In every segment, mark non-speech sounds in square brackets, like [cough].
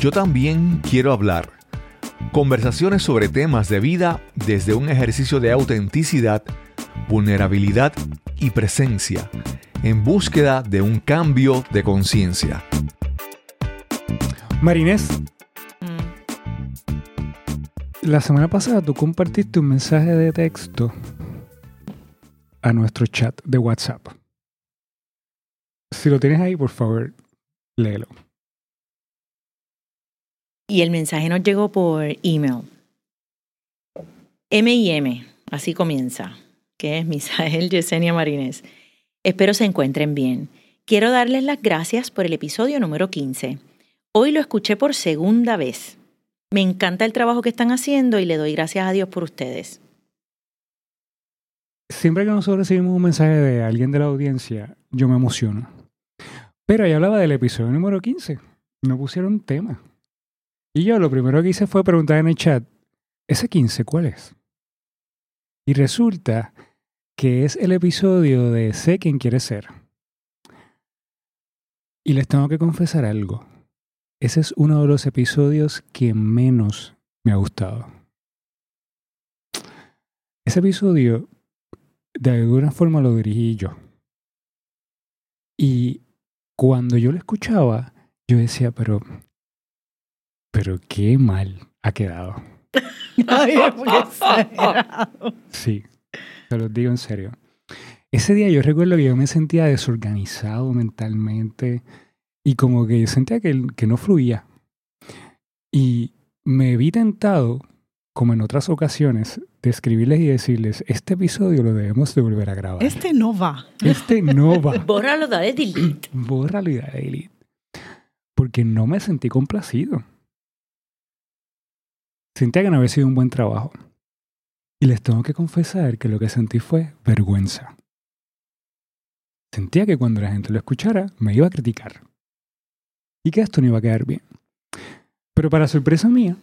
Yo también quiero hablar. Conversaciones sobre temas de vida desde un ejercicio de autenticidad, vulnerabilidad y presencia, en búsqueda de un cambio de conciencia. Marinés, Mm. la semana pasada tú compartiste un mensaje de texto a nuestro chat de WhatsApp. Si lo tienes ahí, por favor, léelo. Y el mensaje nos llegó por email. M y M, así comienza, que es Misael Yesenia Marínez. Espero se encuentren bien. Quiero darles las gracias por el episodio número 15. Hoy lo escuché por segunda vez. Me encanta el trabajo que están haciendo y le doy gracias a Dios por ustedes. Siempre que nosotros recibimos un mensaje de alguien de la audiencia, yo me emociono. Pero ahí hablaba del episodio número 15. No pusieron tema. Y yo lo primero que hice fue preguntar en el chat, ¿ese 15 cuál es? Y resulta que es el episodio de Sé quién quiere ser. Y les tengo que confesar algo. Ese es uno de los episodios que menos me ha gustado. Ese episodio, de alguna forma, lo dirigí yo. Y cuando yo lo escuchaba, yo decía, pero, pero qué mal ha quedado. [laughs] Ay. Sí, te lo digo en serio. Ese día yo recuerdo que yo me sentía desorganizado mentalmente y como que yo sentía que, que no fluía. Y me vi tentado, como en otras ocasiones, de escribirles y decirles, este episodio lo debemos de volver a grabar. Este no va. Este no va. [laughs] Bórralo, dale delete. Bórralo y dale delete. Porque no me sentí complacido. Sentía que no había sido un buen trabajo. Y les tengo que confesar que lo que sentí fue vergüenza. Sentía que cuando la gente lo escuchara me iba a criticar. Y que esto no iba a quedar bien. Pero para sorpresa mía,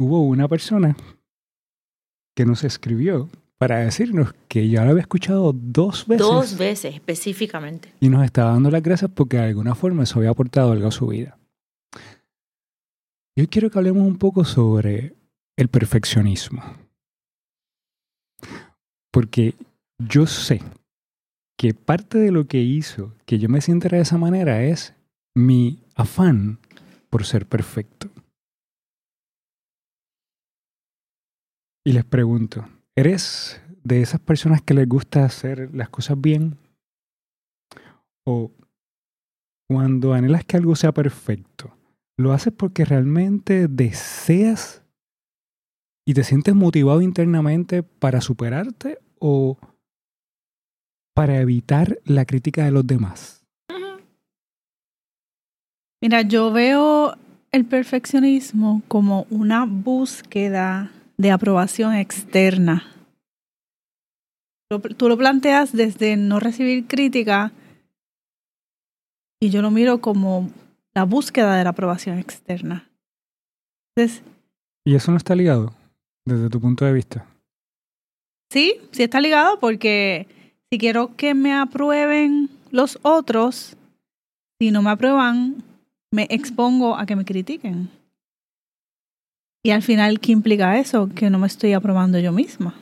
hubo una persona que nos escribió para decirnos que ya lo había escuchado dos veces. Dos veces específicamente. Y nos estaba dando las gracias porque de alguna forma eso había aportado algo a su vida. Yo quiero que hablemos un poco sobre el perfeccionismo. Porque yo sé que parte de lo que hizo que yo me sintiera de esa manera es mi afán por ser perfecto. Y les pregunto, ¿eres de esas personas que les gusta hacer las cosas bien? ¿O cuando anhelas que algo sea perfecto, lo haces porque realmente deseas y te sientes motivado internamente para superarte o para evitar la crítica de los demás? Mira, yo veo el perfeccionismo como una búsqueda de aprobación externa. Tú lo planteas desde no recibir crítica y yo lo miro como la búsqueda de la aprobación externa. Entonces, ¿Y eso no está ligado desde tu punto de vista? sí, sí está ligado porque si quiero que me aprueben los otros, si no me aprueban, me expongo a que me critiquen. Y al final, ¿qué implica eso? Que no me estoy aprobando yo misma.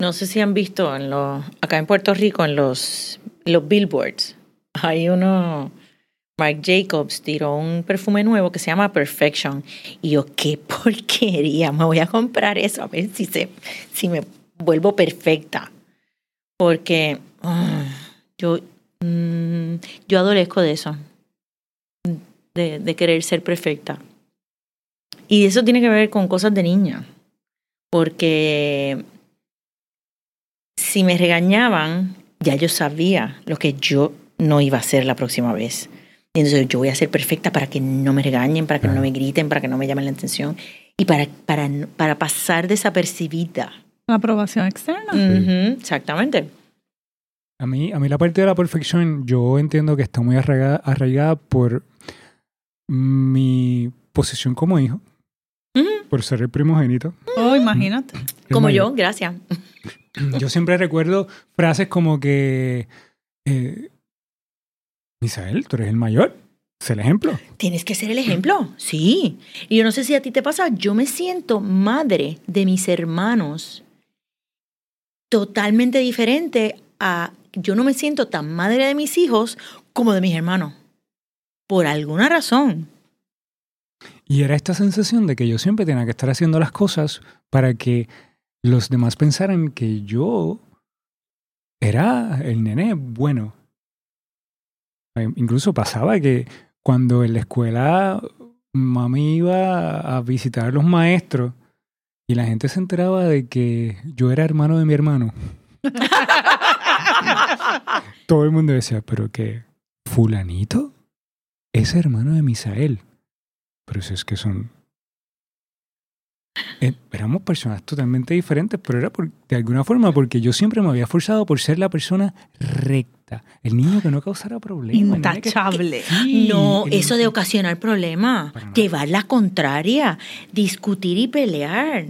No sé si han visto en los, acá en Puerto Rico en los, los billboards. Hay uno, Marc Jacobs tiró un perfume nuevo que se llama Perfection. Y yo, qué porquería, me voy a comprar eso a ver si, se, si me vuelvo perfecta. Porque ah, yo, mm, yo de eso, de, de querer ser perfecta. Y eso tiene que ver con cosas de niña. Porque si me regañaban, ya yo sabía lo que yo no iba a hacer la próxima vez. Y entonces yo voy a ser perfecta para que no me regañen, para que no me griten, para que no me llamen la atención y para, para, para pasar desapercibida. La aprobación externa. Exactamente. A mí, a mí la parte de la perfección yo entiendo que está muy arraigada, arraigada por mi posición como hijo, por ser el primogénito. Oh, imagínate. Como mayor. yo, gracias. Yo siempre recuerdo frases como que, eh, Misael, tú eres el mayor. Ser el ejemplo. Tienes que ser el ejemplo, sí. Y yo no sé si a ti te pasa, yo me siento madre de mis hermanos totalmente diferente a, yo no me siento tan madre de mis hijos como de mis hermanos. Por alguna razón. Y era esta sensación de que yo siempre tenía que estar haciendo las cosas para que los demás pensaran que yo era el nene bueno. Incluso pasaba que cuando en la escuela mami iba a visitar a los maestros y la gente se enteraba de que yo era hermano de mi hermano. [laughs] Todo el mundo decía, pero que fulanito es hermano de Misael. Pero si es que son... Eh, éramos personas totalmente diferentes, pero era por- de alguna forma porque yo siempre me había forzado por ser la persona recta, el niño que no causara problemas. nene que- Intachable. Sí, No, eso de ocasionar problemas, llevar la contraria, discutir y pelear,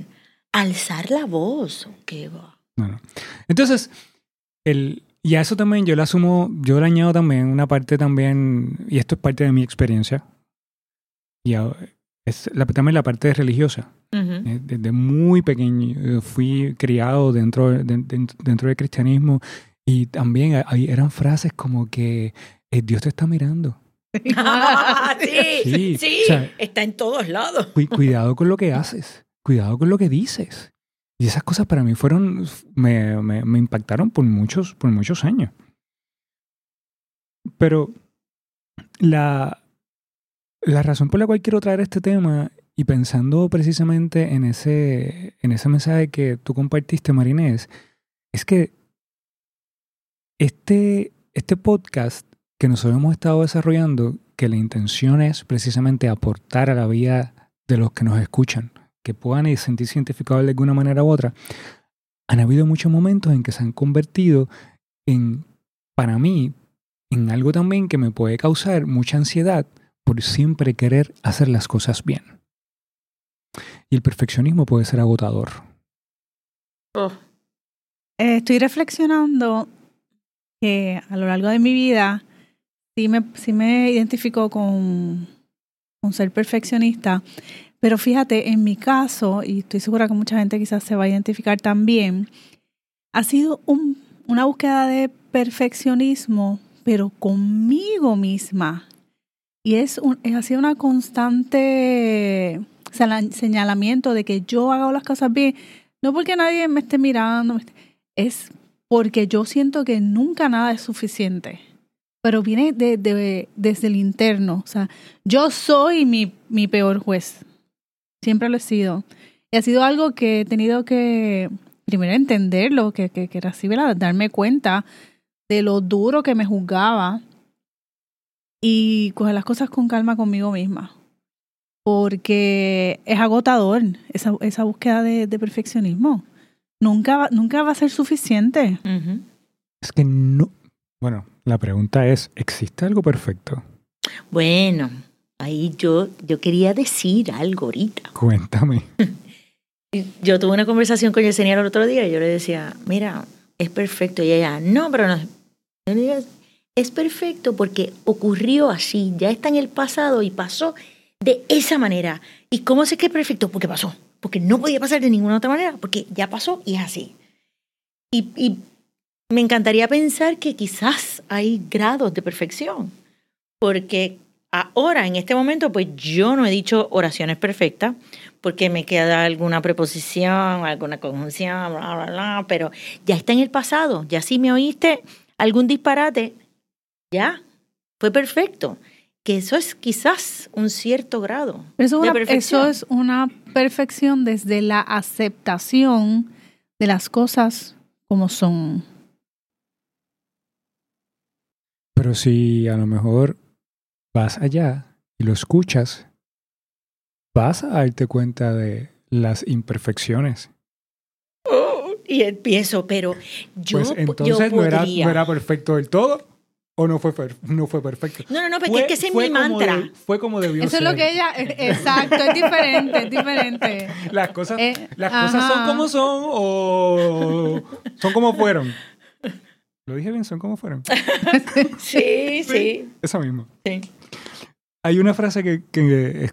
alzar la voz. ¿Qué va? No, no. Entonces, el, y a eso también yo le asumo, yo le añado también una parte también, y esto es parte de mi experiencia, y a- es la- también la parte religiosa. Ujú. Eh, Desde muy pequeño eh, fui criado dentro, de- de- dentro del cristianismo y también ahí eran frases como que eh, Dios te está mirando. [laughs] sí, Sí, sí, o sea- está en todos lados. Cu- cuidado con lo que haces, cuidado con lo que dices. Y esas cosas para mí fueron, me, me- me impactaron por muchos, por muchos años. Pero la, la razón por la cual quiero traer este tema y pensando precisamente en ese, en ese mensaje que tú compartiste, Marinés, es que este, este podcast que nosotros hemos estado desarrollando, que la intención es precisamente aportar a la vida de los que nos escuchan, que puedan sentirse identificados de alguna manera u otra, han habido muchos momentos en que se han convertido en, para mí, en algo también que me puede causar mucha ansiedad por siempre querer hacer las cosas bien. Y el perfeccionismo puede ser agotador. Oh, Eh, estoy reflexionando que a lo largo de mi vida sí me, sí me identifico con, con ser perfeccionista, pero fíjate, en mi caso, y estoy segura que mucha gente quizás se va a identificar también, ha sido un- una búsqueda de perfeccionismo, pero conmigo misma. Y es un, ha sido una constante señalamiento de que yo hago las cosas bien, no porque nadie me esté mirando, es porque yo siento que nunca nada es suficiente. Pero viene de, de- desde el interno. O sea, yo soy mi, mi peor juez. Siempre lo he sido. Y ha sido algo que he tenido que primero entenderlo, que, que, que así, ¿verdad? darme cuenta de lo duro que me juzgaba y coger las cosas con calma conmigo misma. Porque es agotador esa, esa búsqueda de, de perfeccionismo. Nunca, va- nunca va a ser suficiente. ujú. Es que no... Bueno, la pregunta es, ¿existe algo perfecto? Bueno, ahí yo, yo quería decir algo ahorita. [laughs] Cuéntame. Yo tuve una conversación con Yesenia el otro día y yo le decía, mira, es perfecto. Y ella, no, pero no. Yo le digo, es perfecto porque ocurrió así, ya está en el pasado y pasó de esa manera. ¿Y cómo sé que es perfecto? Porque pasó. Porque no podía pasar de ninguna otra manera, porque ya pasó y es así. Y, me encantaría pensar que quizás hay grados de perfección, porque ahora, en este momento, pues yo no he dicho oraciones perfectas, porque me queda alguna preposición, alguna conjunción, bla, bla, bla, pero ya está en el pasado, ya si me oíste algún disparate, ya, fue perfecto. Que eso es quizás un cierto grado Pero Eso es, de una, perfección. eso es una perfección desde la aceptación de las cosas como son. Pero si a lo mejor vas allá y lo escuchas, vas a darte cuenta de las imperfecciones. Oh, y empiezo, pero yo, Pues yo entonces no era, podría. no era perfecto del todo o no fue, no fue perfecto. No, no, no, porque Fue- es que ese es fue mi como mantra. de- fue como debió Eso es lo que ella, eh, exacto, es diferente, es diferente. [laughs] Las cosas, Eh, las cosas son como son o son como fueron. Lo dije bien, son como fueron. [laughs] Sí, sí, Eso mismo. sí. Hay una frase que, que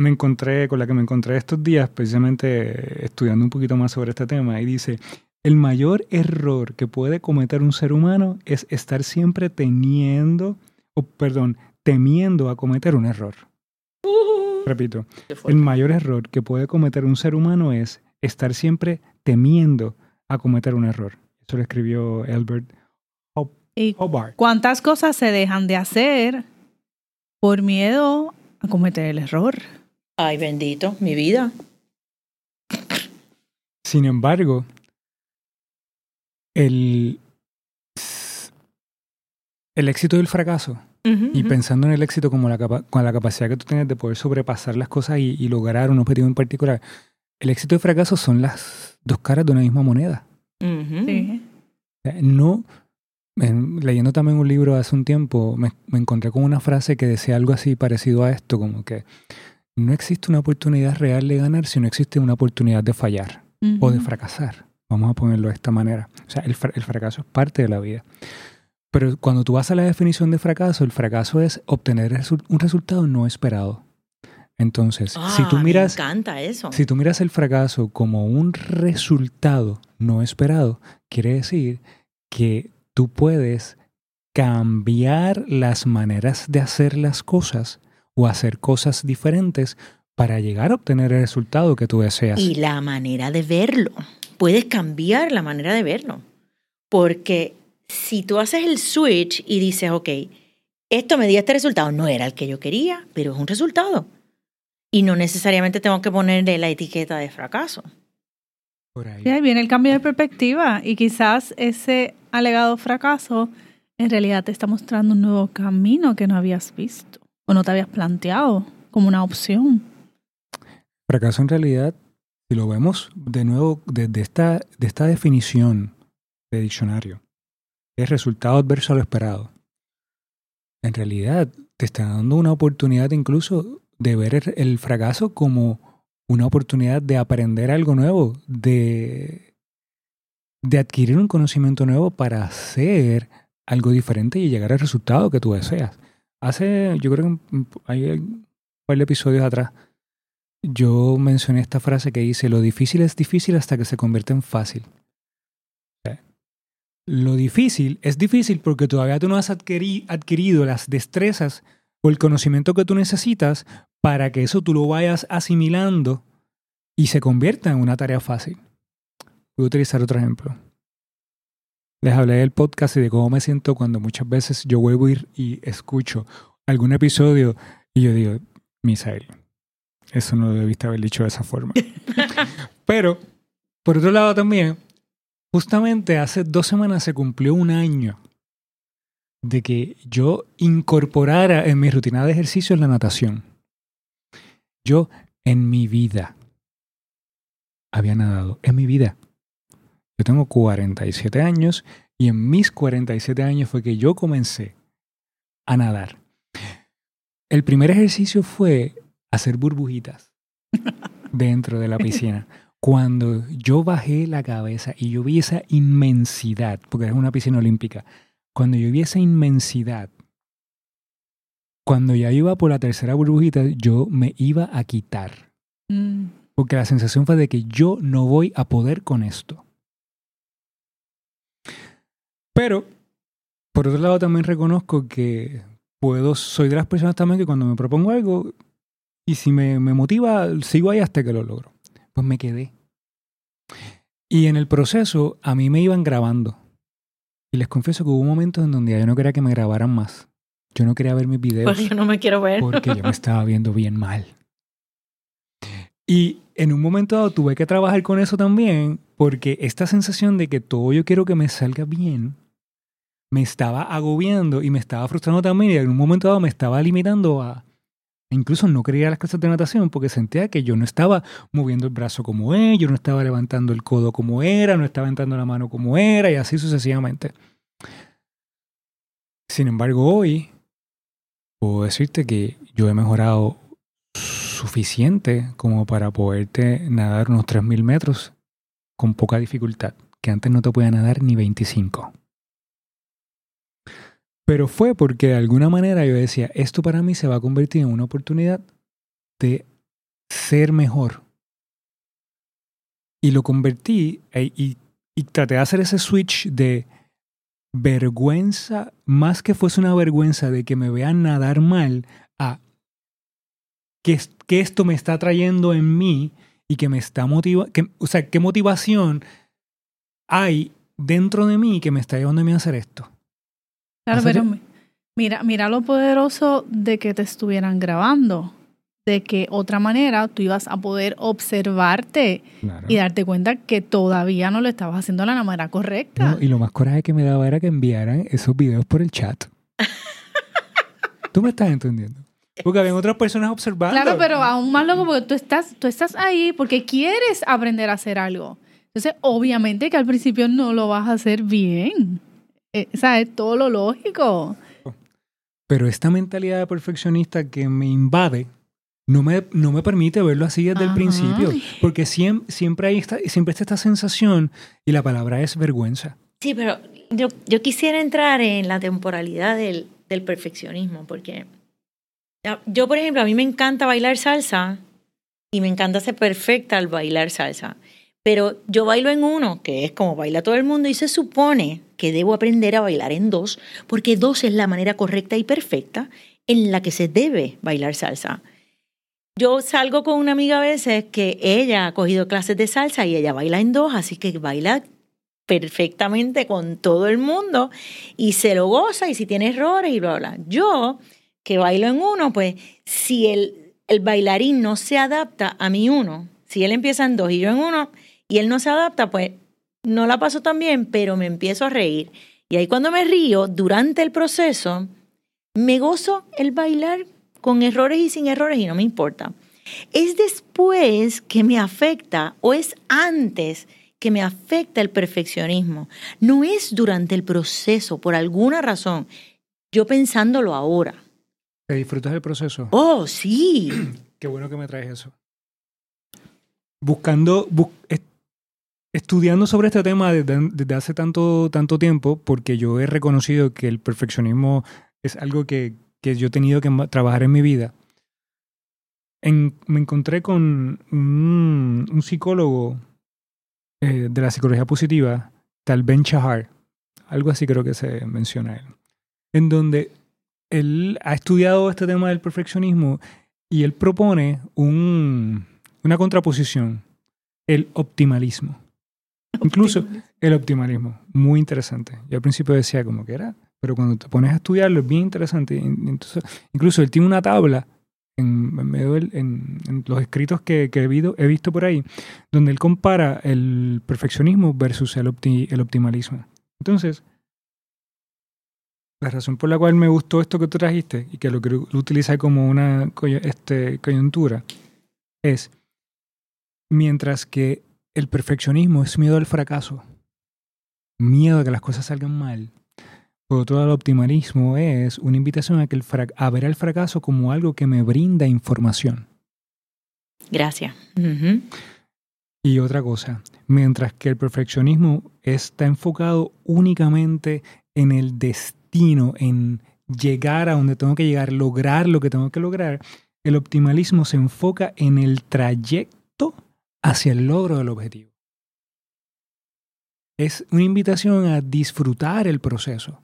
me encontré, con la que me encontré estos días, precisamente estudiando un poquito más sobre este tema, y dice, el mayor error que puede cometer un ser humano es estar siempre teniendo, o perdón, temiendo a cometer un error. Repito, Qué el mayor error que puede cometer un ser humano es estar siempre temiendo a cometer un error. Eso lo escribió Albert ¿Y Hobart. cuántas cosas se dejan de hacer por miedo a cometer el error? Ay, bendito, mi vida. Sin embargo, el, el éxito y el fracaso, y pensando en el éxito como la, capa- con la capacidad que tú tienes de poder sobrepasar las cosas y, y lograr un objetivo en particular, el éxito y el fracaso son las dos caras de una misma moneda. Ujú. Sí. O sea, No, en- leyendo también un libro hace un tiempo, me, me encontré con una frase que decía algo así parecido a esto, como que no existe una oportunidad real de ganar si no existe una oportunidad de fallar o de fracasar. Vamos a ponerlo de esta manera. O sea, el, el fracaso es parte de la vida. Pero cuando tú vas a la definición de fracaso, el fracaso es obtener un resultado no esperado. Entonces, si tú Ah, miras, Me encanta eso. si tú miras el fracaso como un resultado no esperado, quiere decir que tú puedes cambiar las maneras de hacer las cosas o hacer cosas diferentes para llegar a obtener el resultado que tú deseas. Y la manera de verlo. Puedes cambiar la manera de verlo. Porque si tú haces el switch y dices, ok, esto me dio este resultado, no era el que yo quería, pero es un resultado. Y no necesariamente tengo que ponerle la etiqueta de fracaso. Por ahí. Y ahí viene el cambio de perspectiva y quizás ese alegado fracaso en realidad te está mostrando un nuevo camino que no habías visto o no te habías planteado como una opción. Fracaso en realidad, si lo vemos de nuevo desde esta, de esta definición de diccionario, es resultado adverso a lo esperado. En realidad, te está dando una oportunidad incluso de ver el, fracaso como una oportunidad de aprender algo nuevo, de, de adquirir un conocimiento nuevo para hacer algo diferente y llegar al resultado que tú deseas. Hace, yo creo que hay un par de episodios atrás, yo mencioné esta frase que dice, lo difícil es difícil hasta que se convierte en fácil. Lo difícil es difícil porque todavía tú no has adquiri- adquirido las destrezas o el conocimiento que tú necesitas para que eso tú lo vayas asimilando y se convierta en una tarea fácil. Voy a utilizar otro ejemplo. Les hablé del podcast y de cómo me siento cuando muchas veces yo vuelvo a ir y escucho algún episodio y yo digo, Misael, eso no lo debiste haber dicho de esa forma. [laughs] Pero, por otro lado también, justamente hace dos semanas se cumplió un año de que yo incorporara en mi rutina de ejercicio la natación. Yo en mi vida había nadado, en mi vida. Yo tengo 47 años y en mis 47 años fue que yo comencé a nadar. El primer ejercicio fue hacer burbujitas [laughs] dentro de la piscina. Cuando yo bajé la cabeza y yo vi esa inmensidad, porque es una piscina olímpica, cuando yo vi esa inmensidad, cuando ya iba por la tercera burbujita, yo me iba a quitar. Mm. Porque la sensación fue de que yo no voy a poder con esto. Pero, por otro lado, también reconozco que puedo, soy de las personas también que cuando me propongo algo y si me, me motiva, sigo ahí hasta que lo logro. Pues me quedé. Y en el proceso, a mí me iban grabando. Y les confieso que hubo momentos en donde yo no quería que me grabaran más. Yo no quería ver mis videos Porque yo no me quiero ver. porque yo me [laughs] estaba viendo bien mal. Y en un momento dado tuve que trabajar con eso también, porque esta sensación de que todo yo quiero que me salga bien, me estaba agobiando y me estaba frustrando también y en un momento dado me estaba limitando a incluso no quería las clases de natación porque sentía que yo no estaba moviendo el brazo como es, yo no estaba levantando el codo como era, no estaba levantando la mano como era y así sucesivamente. Sin embargo, hoy puedo decirte que yo he mejorado suficiente como para poderte nadar unos 3.000 metros con poca dificultad, que antes no te podía nadar ni 25. Pero fue porque de alguna manera yo decía, esto para mí se va a convertir en una oportunidad de ser mejor. Y lo convertí e- y, y traté de hacer ese switch de vergüenza, más que fuese una vergüenza de que me vean nadar mal, a que, que esto me está trayendo en mí y que me está motivando, o sea, qué motivación hay dentro de mí que me está llevando a hacer esto. Claro, pero mi- mira, mira lo poderoso de que te estuvieran grabando. De que otra manera tú ibas a poder observarte Claro. y darte cuenta que todavía no lo estabas haciendo de la manera correcta. No, y lo más coraje que me daba era que enviaran esos videos por el chat. ¿Tú me estás entendiendo? Porque habían otras personas observando. Claro, pero aún más loco porque tú estás, tú estás ahí porque quieres aprender a hacer algo. Entonces, obviamente que al principio no lo vas a hacer bien. Eh, o sea, es todo lo lógico. Pero esta mentalidad de perfeccionista que me invade no me, no me permite verlo así desde el Ajá. principio. Porque siem- siempre, hay esta, siempre está esta sensación y la palabra es vergüenza. Sí, pero yo, yo quisiera entrar en la temporalidad del, del perfeccionismo, porque yo, por ejemplo, a mí me encanta bailar salsa y me encanta ser perfecta al bailar salsa, pero yo bailo en uno, que es como baila todo el mundo, y se supone que debo aprender a bailar en dos, porque dos es la manera correcta y perfecta en la que se debe bailar salsa. Yo salgo con una amiga a veces que ella ha cogido clases de salsa y ella baila en dos, así que baila perfectamente con todo el mundo y se lo goza y si tiene errores y bla, bla. Yo, que bailo en uno, pues si el, el bailarín no se adapta a mi uno, si él empieza en dos y yo en uno y él no se adapta, pues no la paso tan bien, pero me empiezo a reír. Y ahí cuando me río, durante el proceso, me gozo el bailar con errores y sin errores y no me importa. Es después que me afecta o es antes que me afecta el perfeccionismo. No es durante el proceso, por alguna razón. Yo pensándolo ahora. ¿Te disfrutas del proceso? Oh, sí. [clears throat] Qué bueno que me traes eso. Buscando, bu- estudiando sobre este tema desde, hace tanto, tanto tiempo, porque yo he reconocido que el perfeccionismo es algo que, que yo he tenido que trabajar en mi vida. Me encontré con un, un psicólogo eh, de la psicología positiva, tal Ben Shahar, algo así creo que se menciona él, en donde él ha estudiado este tema del perfeccionismo y él propone un, una contraposición, el optimalismo. Incluso el optimalismo, muy interesante. Yo al principio decía como que era, pero cuando te pones a estudiarlo es bien interesante. Entonces, incluso él tiene una tabla en, en medio del- en, en los escritos que, que he, visto, he visto por ahí, donde él compara el perfeccionismo versus el, opti- el optimalismo. Entonces, la razón por la cual me gustó esto que tú trajiste y que lo utilizar como una este, coyuntura es, mientras que el perfeccionismo es miedo al fracaso, miedo a que las cosas salgan mal, por otro lado el optimalismo es una invitación a, que el a ver el fracaso como algo que me brinda información. Gracias. Y otra cosa, mientras que el perfeccionismo está enfocado únicamente en el destino, en llegar a donde tengo que llegar, lograr lo que tengo que lograr, el optimalismo se enfoca en el trayecto hacia el logro del objetivo. Es una invitación a disfrutar el proceso.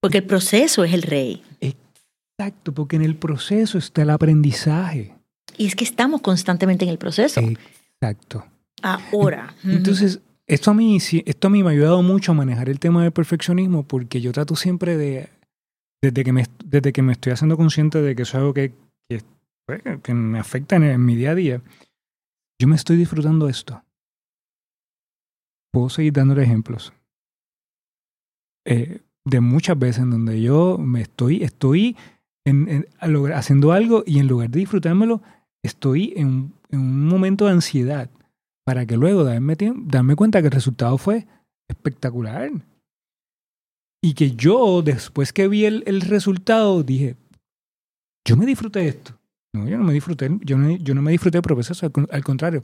Porque el proceso es el rey. Exacto, porque en el proceso está el aprendizaje. Y es que estamos constantemente en el proceso. Exacto. Ahora. Entonces, esto a, mí, esto a mí me ha ayudado mucho a manejar el tema del perfeccionismo porque yo trato siempre de, desde que me, desde que me estoy haciendo consciente de que eso es algo que, que, pues, que me afecta en, en mi día a día, yo me estoy disfrutando esto. Puedo seguir dándole ejemplos. Eh, de muchas veces en donde yo me estoy, estoy en- haciendo algo y en lugar de disfrutármelo, estoy en, un- en un momento de ansiedad para que luego darme, darme cuenta que el resultado fue espectacular. Y que yo, después que vi el, el resultado, dije, yo me disfruté esto. No, yo no me disfruté, yo no, yo no me disfruté del proceso, al, con- al contrario,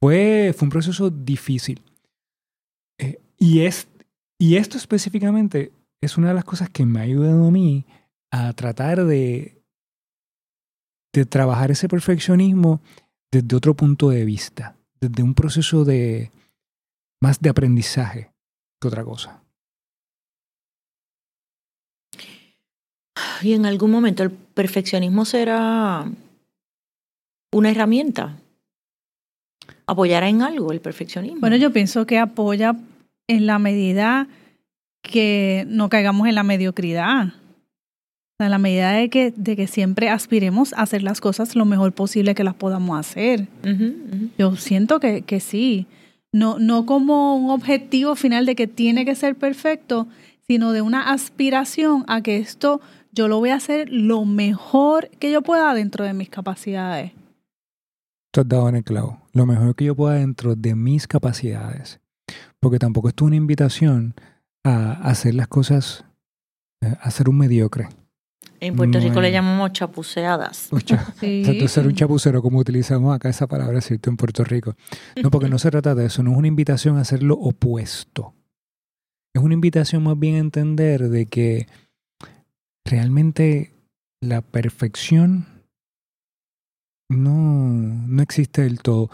fue, fue un proceso difícil. Eh, y, es, y esto específicamente es una de las cosas que me ha ayudado a mí a tratar de, de trabajar ese perfeccionismo desde otro punto de vista, desde un proceso de más de aprendizaje que otra cosa. Y en algún momento el perfeccionismo será una herramienta. ¿Apoyará en algo el perfeccionismo? Bueno, yo pienso que apoya en la medida que no caigamos en la mediocridad. En la medida de que, de que siempre aspiremos a hacer las cosas lo mejor posible que las podamos hacer. Yo siento que, que sí. No, no como un objetivo final de que tiene que ser perfecto, sino de una aspiración a que esto yo lo voy a hacer lo mejor que yo pueda dentro de mis capacidades. Tú has dado en el clavo. Lo mejor que yo pueda dentro de mis capacidades. Porque tampoco es una invitación a hacer las cosas, eh, a ser un mediocre. En Puerto Rico le llamamos chapuceadas. [laughs] [laughs] sí. ser un chapucero, como utilizamos acá esa palabra, ¿cierto? En Puerto Rico. No, porque no se trata de eso, no es una invitación a hacer lo opuesto. Es una invitación más bien a entender de que realmente la perfección no, no existe del todo.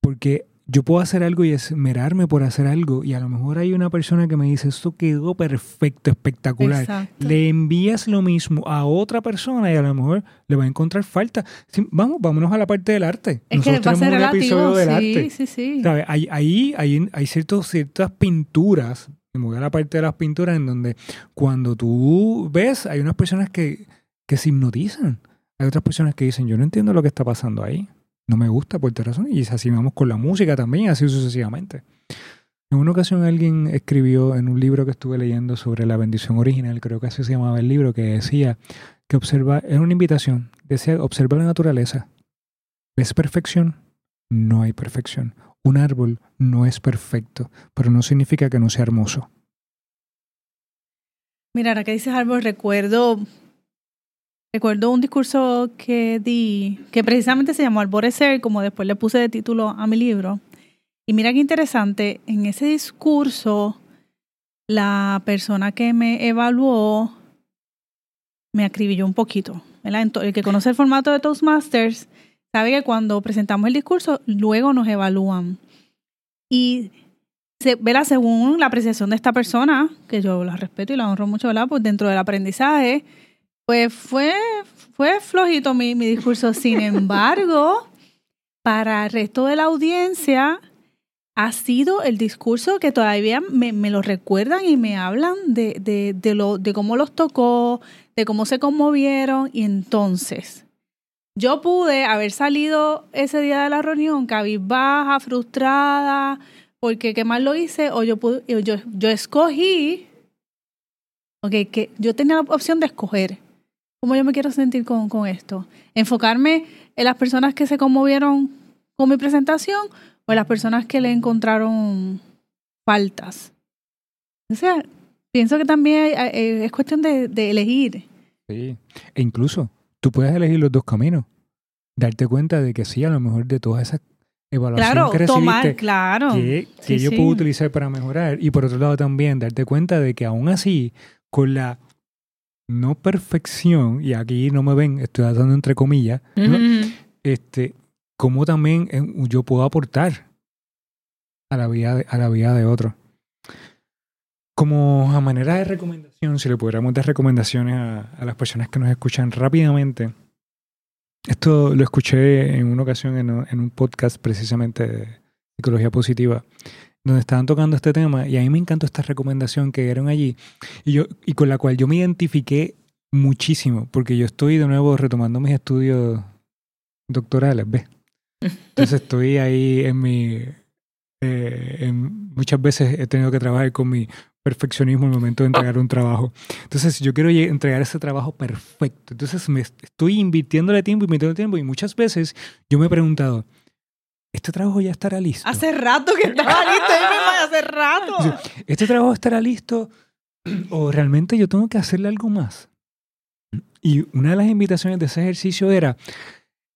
Porque yo puedo hacer algo y esmerarme por hacer algo y a lo mejor hay una persona que me dice, esto quedó perfecto, espectacular. Le envías lo mismo a otra persona y a lo mejor le va a encontrar falta. vamos, vámonos a la parte del arte. Es Nosotros que va a ser relativo, sí, Sí, sí. Ahí, ahí, hay ciertos, ciertas pinturas, me voy a la parte de las pinturas en donde cuando tú ves, hay unas personas que, que se hipnotizan. Otras personas que dicen, yo no entiendo lo que está pasando ahí no me gusta por esta razón. Y así vamos con la música también, así sucesivamente. En una ocasión alguien escribió en un libro que estuve leyendo sobre la bendición original, creo que así se llamaba el libro, que decía que observa, era una invitación, decía, observa la naturaleza. ¿Ves perfección? No hay perfección. Un árbol no es perfecto, pero no significa que no sea hermoso. Mira, ahora que dices árbol, recuerdo Recuerdo un discurso que di, que precisamente se llamó Alborecer, como después le puse de título a mi libro. Y mira qué interesante, en ese discurso, la persona que me evaluó me acribilló un poquito. El que conoce el formato de Toastmasters sabe que cuando presentamos el discurso, luego nos evalúan. Y se, ¿verdad? según la apreciación de esta persona, que yo la respeto y la honro mucho, ¿verdad? pues dentro del aprendizaje, pues fue, fue flojito mi, mi discurso. Sin [laughs] embargo, para el resto de la audiencia, ha sido el discurso que todavía me, me lo recuerdan y me hablan de, de, de, lo, de cómo los tocó, de cómo se conmovieron. Y entonces, yo pude haber salido ese día de la reunión cabizbaja, frustrada, porque qué mal lo hice, o yo, pude, yo, yo escogí, ok, que yo tenía la opción de escoger cómo yo me quiero sentir con, con esto. Enfocarme en las personas que se conmovieron con mi presentación o en las personas que le encontraron faltas. O sea, pienso que también es cuestión de, de, elegir. Sí, e incluso tú puedes elegir los dos caminos. Darte cuenta de que sí, a lo mejor de todas esas evaluaciones claro, que recibiste, tomar, claro. que, que yo puedo utilizar para mejorar. Y por otro lado también darte cuenta de que aún así, con la no perfección, y aquí no me ven, estoy dando entre comillas, este, cómo también eh, yo puedo aportar a la vida de, a la vida de otro. Como a manera de recomendación, si le pudiéramos dar recomendaciones a, las personas que nos escuchan rápidamente, esto lo escuché en una ocasión en, en un podcast precisamente de psicología positiva, donde estaban tocando este tema y a mí me encantó esta recomendación que dieron allí y, yo, y con la cual yo me identifiqué muchísimo, porque yo estoy de nuevo retomando mis estudios doctorales, ¿ves? Entonces [laughs] estoy ahí en mi... Eh, en, muchas veces he tenido que trabajar con mi perfeccionismo en el momento de entregar un trabajo. Entonces yo quiero entregar ese trabajo perfecto. Entonces me estoy invirtiéndole tiempo, invirtiendo tiempo y muchas veces yo me he preguntado, este trabajo ya estará listo. Hace rato que estaba listo, hace rato. Este trabajo estará listo o realmente yo tengo que hacerle algo más. Y una de las invitaciones de ese ejercicio era,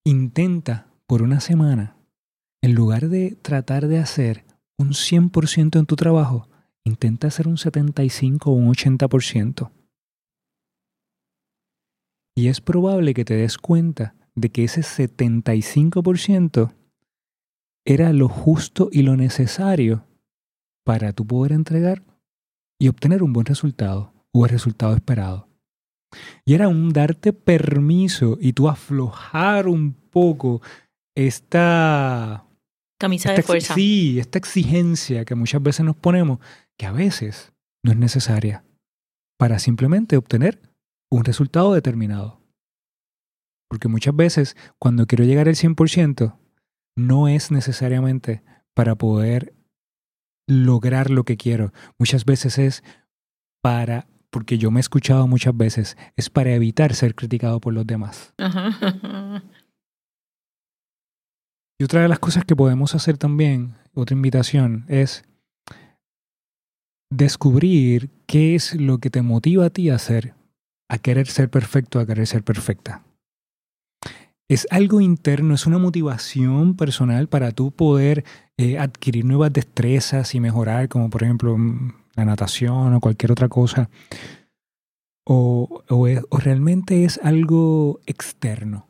intenta por una semana, en lugar de tratar de hacer un 100% en tu trabajo, intenta hacer un 75 o un 80%. Y es probable que te des cuenta de que ese 75% era lo justo y lo necesario para tú poder entregar y obtener un buen resultado o el resultado esperado. Y era un darte permiso y tú aflojar un poco esta... Camisa de fuerza. Sí, esta exigencia que muchas veces nos ponemos, que a veces no es necesaria para simplemente obtener un resultado determinado. Porque muchas veces cuando quiero llegar al 100%, no es necesariamente para poder lograr lo que quiero. Muchas veces es para, porque yo me he escuchado muchas veces, es para evitar ser criticado por los demás. Y otra de las cosas que podemos hacer también, otra invitación, es descubrir qué es lo que te motiva a ti a hacer, a querer ser perfecto, a querer ser perfecta. Es algo interno, es una motivación personal para tú poder eh, adquirir nuevas destrezas y mejorar, como por ejemplo mm, la natación o cualquier otra cosa. O, o realmente es algo externo.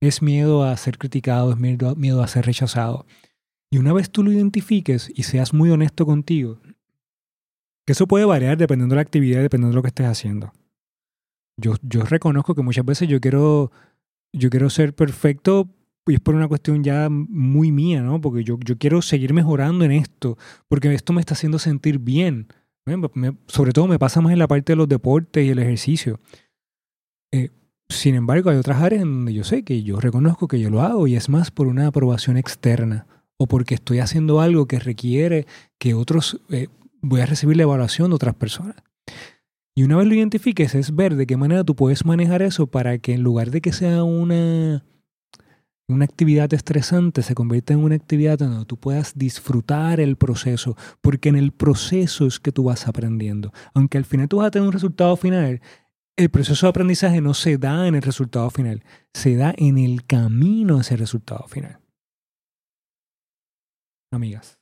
Es miedo a ser criticado, es miedo, miedo a ser rechazado. Y una vez tú lo identifiques y seas muy honesto contigo, que eso puede variar dependiendo de la actividad, dependiendo de lo que estés haciendo. Yo, yo reconozco que muchas veces yo quiero, yo quiero ser perfecto y es por una cuestión ya muy mía, ¿no? Porque yo, yo quiero seguir mejorando en esto, porque esto me está haciendo sentir bien. sobre todo me pasa más en la parte de los deportes y el ejercicio. Eh, sin embargo, hay otras áreas en donde yo sé que yo reconozco que yo lo hago y es más por una aprobación externa o porque estoy haciendo algo que requiere que otros eh, voy a recibir la evaluación de otras personas. Y una vez lo identifiques, es ver de qué manera tú puedes manejar eso para que en lugar de que sea una, una actividad estresante, se convierta en una actividad donde tú puedas disfrutar el proceso, porque en el proceso es que tú vas aprendiendo. Aunque al final tú vas a tener un resultado final, el proceso de aprendizaje no se da en el resultado final, se da en el camino a ese resultado final. Amigas.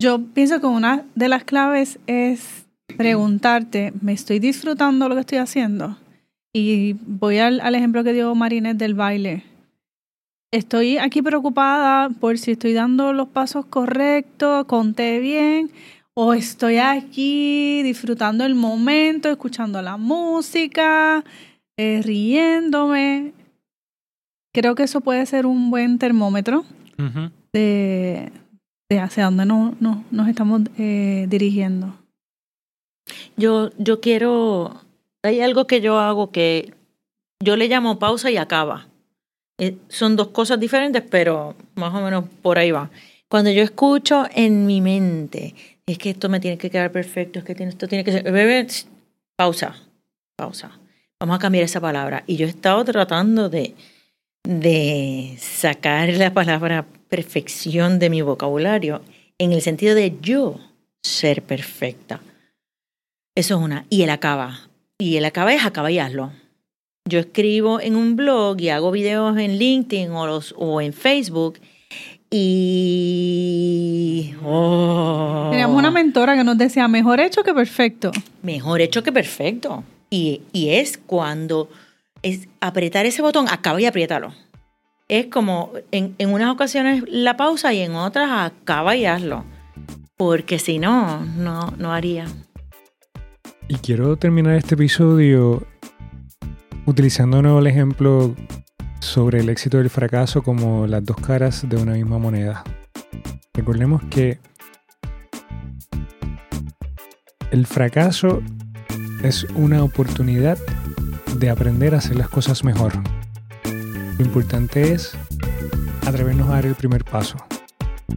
Yo pienso que una de las claves es preguntarte, ¿me estoy disfrutando lo que estoy haciendo? Y voy al, ejemplo que dio Marinette del baile. Estoy aquí preocupada por si estoy dando los pasos correctos, conté bien, o estoy aquí disfrutando el momento, escuchando la música, eh, riéndome. Creo que eso puede ser un buen termómetro de, de hacia dónde no, nos estamos eh, dirigiendo. Yo, yo quiero, hay algo que yo hago que yo le llamo pausa y acaba. Eh, son dos cosas diferentes, pero más o menos por ahí va. Cuando yo escucho en mi mente, es que esto me tiene que quedar perfecto, es que esto tiene que ser, pausa, pausa. Vamos a cambiar esa palabra. Y yo he estado tratando de, de sacar la palabra perfección de mi vocabulario en el sentido de yo ser perfecta. Eso es una. Y el acaba. Y el acaba es acaba y hazlo. Yo escribo en un blog y hago videos en LinkedIn o, los, o en Facebook y... Oh, Teníamos una mentora que nos decía, mejor hecho que perfecto. Mejor hecho que perfecto. Y, y es cuando es apretar ese botón, acaba y apriétalo es como en, en unas ocasiones la pausa y en otras acaba y hazlo. Porque si no, no, no haría. Y quiero terminar este episodio utilizando de nuevo el ejemplo sobre el éxito y el fracaso como las dos caras de una misma moneda. Recordemos que el fracaso es una oportunidad de aprender a hacer las cosas mejor. Lo importante es atrevernos a dar el primer paso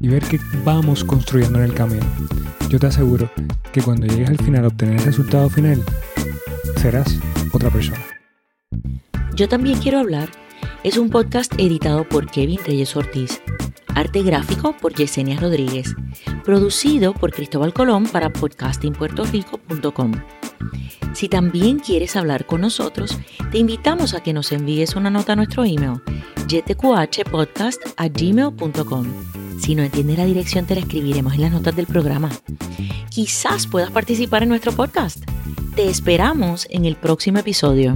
y ver que vamos construyendo en el camino. Yo te aseguro que cuando llegues al final a obtener el resultado final, serás otra persona. Yo también quiero hablar. Es un podcast editado por Kevin Reyes Ortiz. Arte gráfico por Yesenia Rodríguez. Producido por Cristóbal Colón para podcastingpuertorico.com. Si también quieres hablar con nosotros, te invitamos a que nos envíes una nota a nuestro email, gmail.com si no entiendes la dirección, te la escribiremos en las notas del programa. Quizás puedas participar en nuestro podcast. Te esperamos en el próximo episodio.